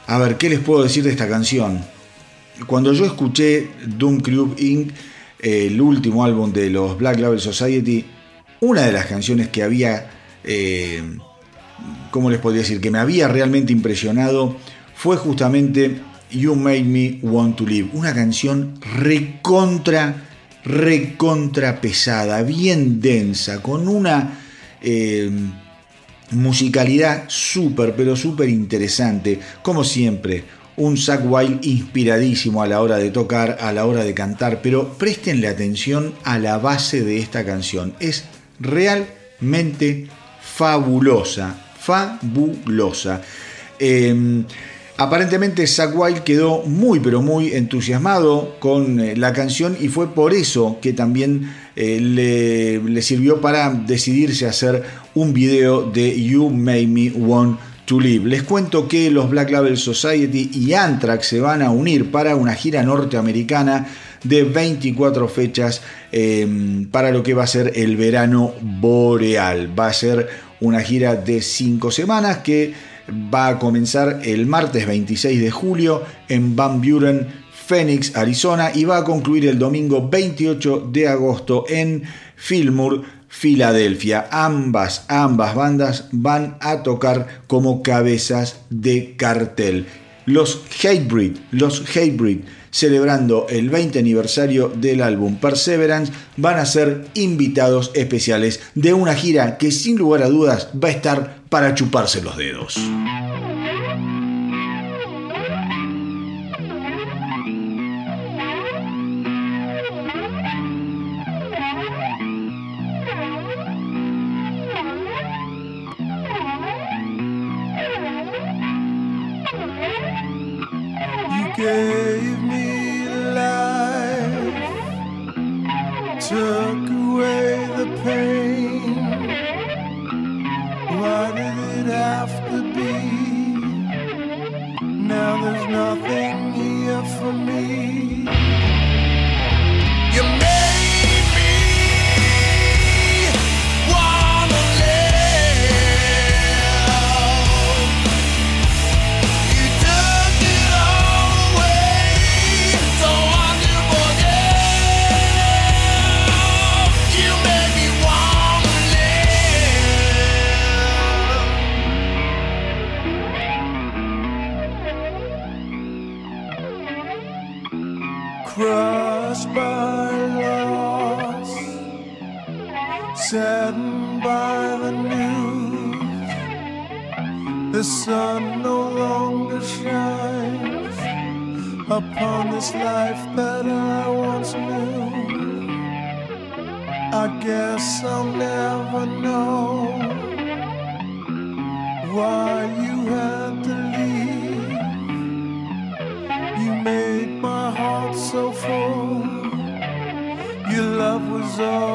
A ver, ¿qué les puedo decir de esta canción? Cuando yo escuché Doom Crew Inc., el último álbum de los Black Label Society, una de las canciones que había, eh, ¿cómo les podría decir? Que me había realmente impresionado fue justamente You Made Me Want to Live. Una canción recontra, recontra pesada, bien densa, con una eh, musicalidad súper, pero súper interesante. Como siempre, un Zack Wild inspiradísimo a la hora de tocar, a la hora de cantar, pero prestenle atención a la base de esta canción. Es realmente fabulosa, fabulosa. Em, aparentemente Zack Wild quedó muy pero muy entusiasmado con eh, la canción y fue por eso que también eh, le, le, sirvió para decidirse a hacer un video de You Made Me Want to Live. Les cuento que los Black Label Society y Anthrax se van a unir para una gira norteamericana de 24 fechas em, para lo que va a ser el verano boreal. Va a ser una gira de 5 semanas que va a comenzar el martes 26 de julio en Van Buren, Phoenix, Arizona y va a concluir el domingo 28 de agosto en Fillmore, Filadelfia. Ambas, ambas bandas van a tocar como cabezas de cartel. Los Hatebreed, los Hatebreed celebrando el 20 aniversario del álbum Perseverance, van a ser invitados especiales de una gira que sin lugar a dudas va a estar para chuparse los dedos. took away. sun no longer shines upon this life that I once knew. I guess I'll never know why you had to leave. You made my heart so full, your love was all.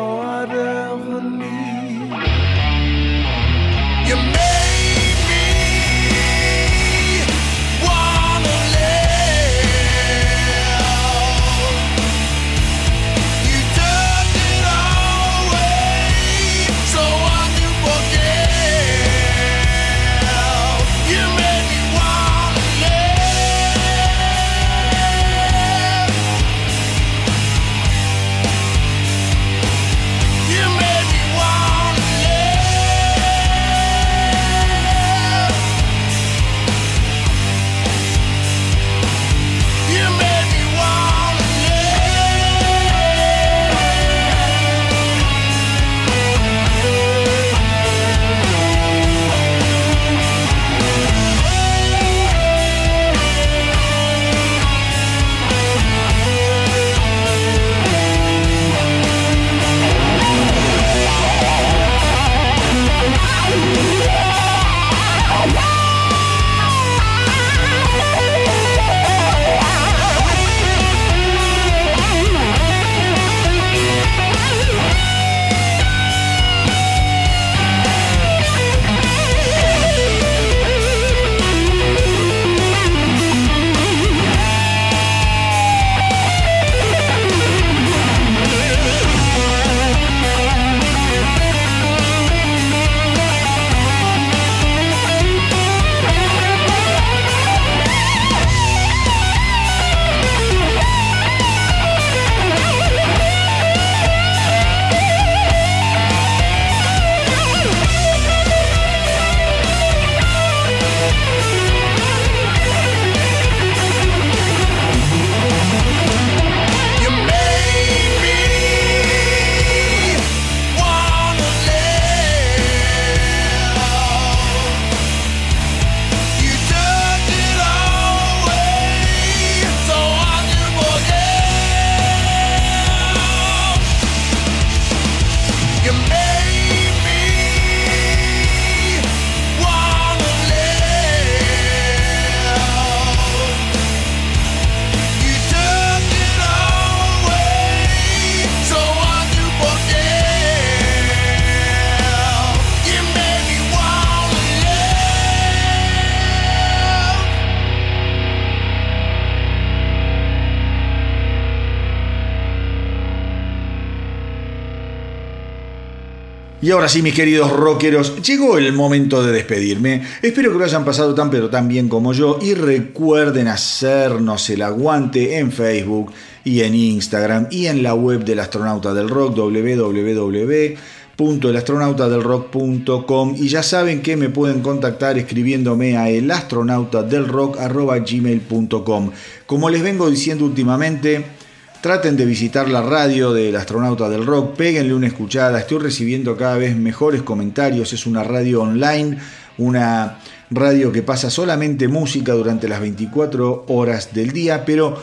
Y ahora sí, mis queridos rockeros, llegó el momento de despedirme. Espero que lo hayan pasado tan pero tan bien como yo. Y recuerden hacernos el aguante en Facebook y en Instagram y en la web del astronauta del rock www.elastronautadelrock.com y ya saben que me pueden contactar escribiéndome a elastronautadelrock.gmail.com Como les vengo diciendo últimamente, Traten de visitar la radio del astronauta del rock, péguenle una escuchada, estoy recibiendo cada vez mejores comentarios, es una radio online, una radio que pasa solamente música durante las 24 horas del día, pero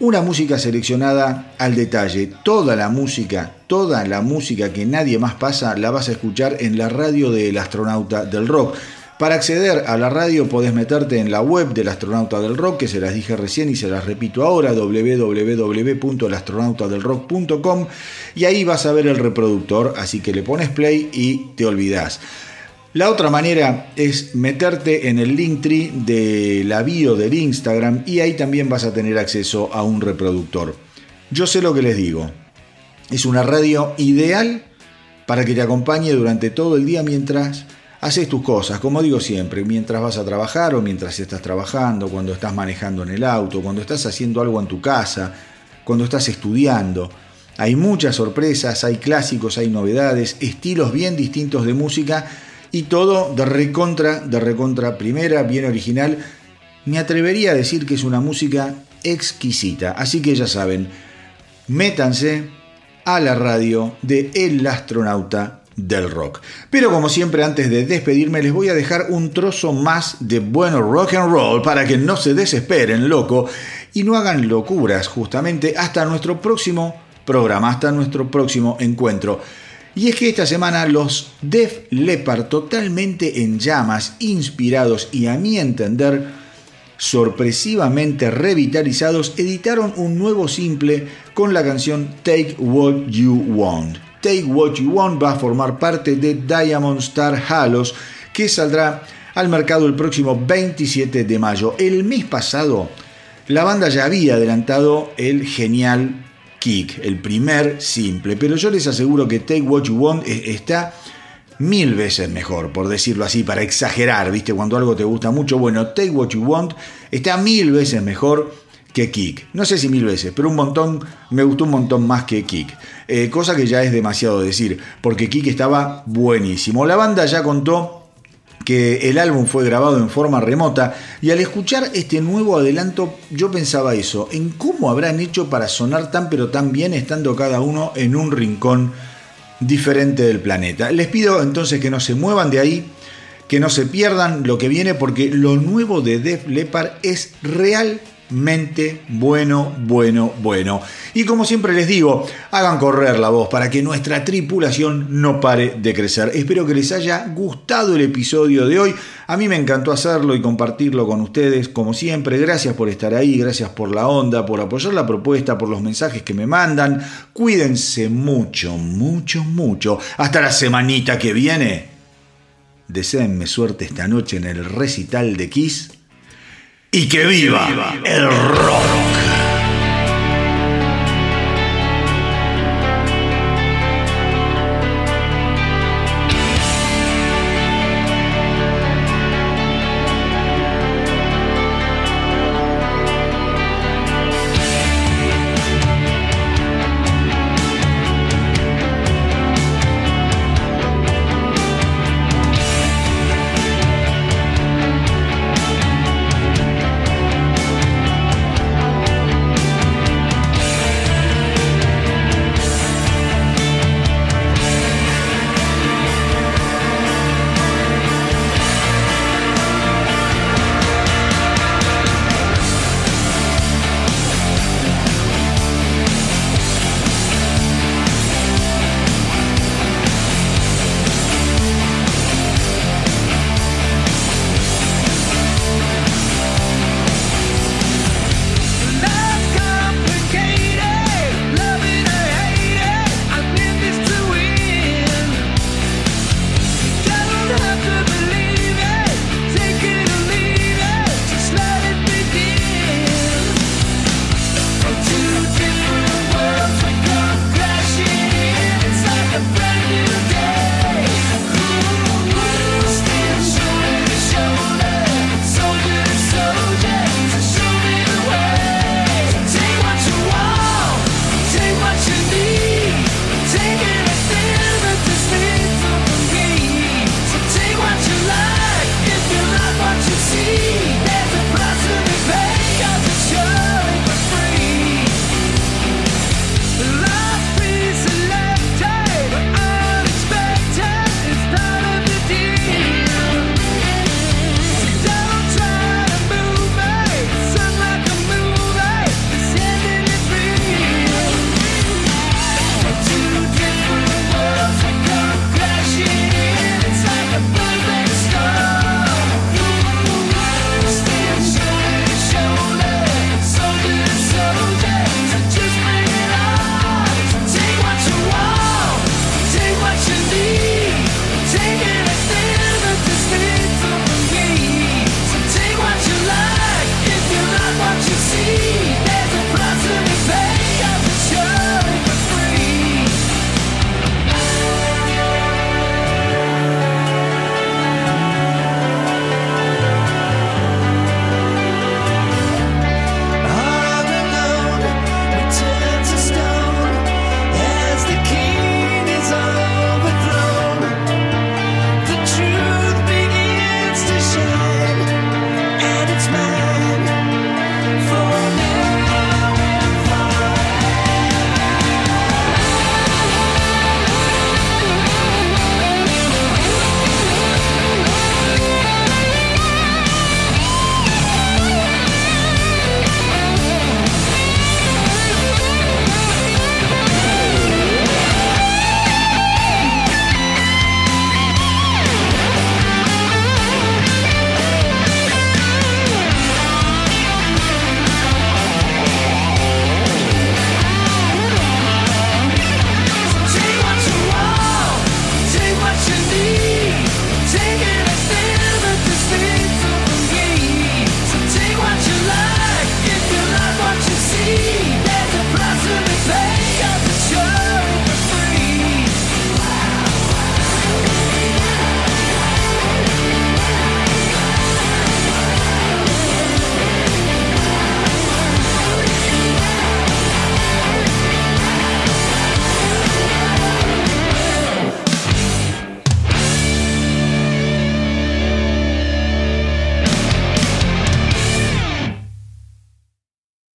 una música seleccionada al detalle. Toda la música, toda la música que nadie más pasa, la vas a escuchar en la radio del astronauta del rock. Para acceder a la radio podés meterte en la web del Astronauta del Rock, que se las dije recién y se las repito ahora, www.elastronautadelrock.com y ahí vas a ver el reproductor, así que le pones play y te olvidás. La otra manera es meterte en el Linktree de la bio del Instagram y ahí también vas a tener acceso a un reproductor. Yo sé lo que les digo. Es una radio ideal para que te acompañe durante todo el día mientras haces tus cosas, como digo siempre, mientras vas a trabajar o mientras estás trabajando, cuando estás manejando en el auto, cuando estás haciendo algo en tu casa, cuando estás estudiando. Hay muchas sorpresas, hay clásicos, hay novedades, estilos bien distintos de música y todo de recontra, de recontra primera, bien original. Me atrevería a decir que es una música exquisita. Así que ya saben, métanse a la radio de El Astronauta del Rock. Pero como siempre, antes de despedirme, les voy a dejar un trozo más de bueno rock and roll para que no se desesperen, loco, y no hagan locuras justamente hasta nuestro próximo programa, hasta nuestro próximo encuentro. Y es que esta semana los Def Leppard, totalmente en llamas, inspirados y a mi entender, sorpresivamente revitalizados, editaron un nuevo simple con la canción Take What You Want. Take What You Want va a formar parte de Diamond Star Halos, que saldrá al mercado el próximo 27 de mayo. El mes pasado, la banda ya había adelantado el genial Kick, el primer simple, pero yo les aseguro que Take What You Want está mil veces mejor, por decirlo así, para exagerar, ¿viste? Cuando algo te gusta mucho, bueno, Take What You Want está mil veces mejor que Kick. No sé si mil veces, pero un montón, me gustó un montón más que Kick. Eh, cosa que ya es demasiado decir, porque Kick estaba buenísimo. La banda ya contó que el álbum fue grabado en forma remota y al escuchar este nuevo adelanto yo pensaba eso, en cómo habrán hecho para sonar tan pero tan bien estando cada uno en un rincón diferente del planeta. Les pido entonces que no se muevan de ahí, que no se pierdan lo que viene porque lo nuevo de Def Leppard es real mente bueno, bueno, bueno. Y como siempre les digo, hagan correr la voz para que nuestra tripulación no pare de crecer. Espero que les haya gustado el episodio de hoy. A mí me encantó hacerlo y compartirlo con ustedes, como siempre. Gracias por estar ahí, gracias por la onda, por apoyar la propuesta, por los mensajes que me mandan. Cuídense mucho, mucho, mucho. Hasta la semanita que viene. Deseenme suerte esta noche en el recital de Kiss y que viva el rock.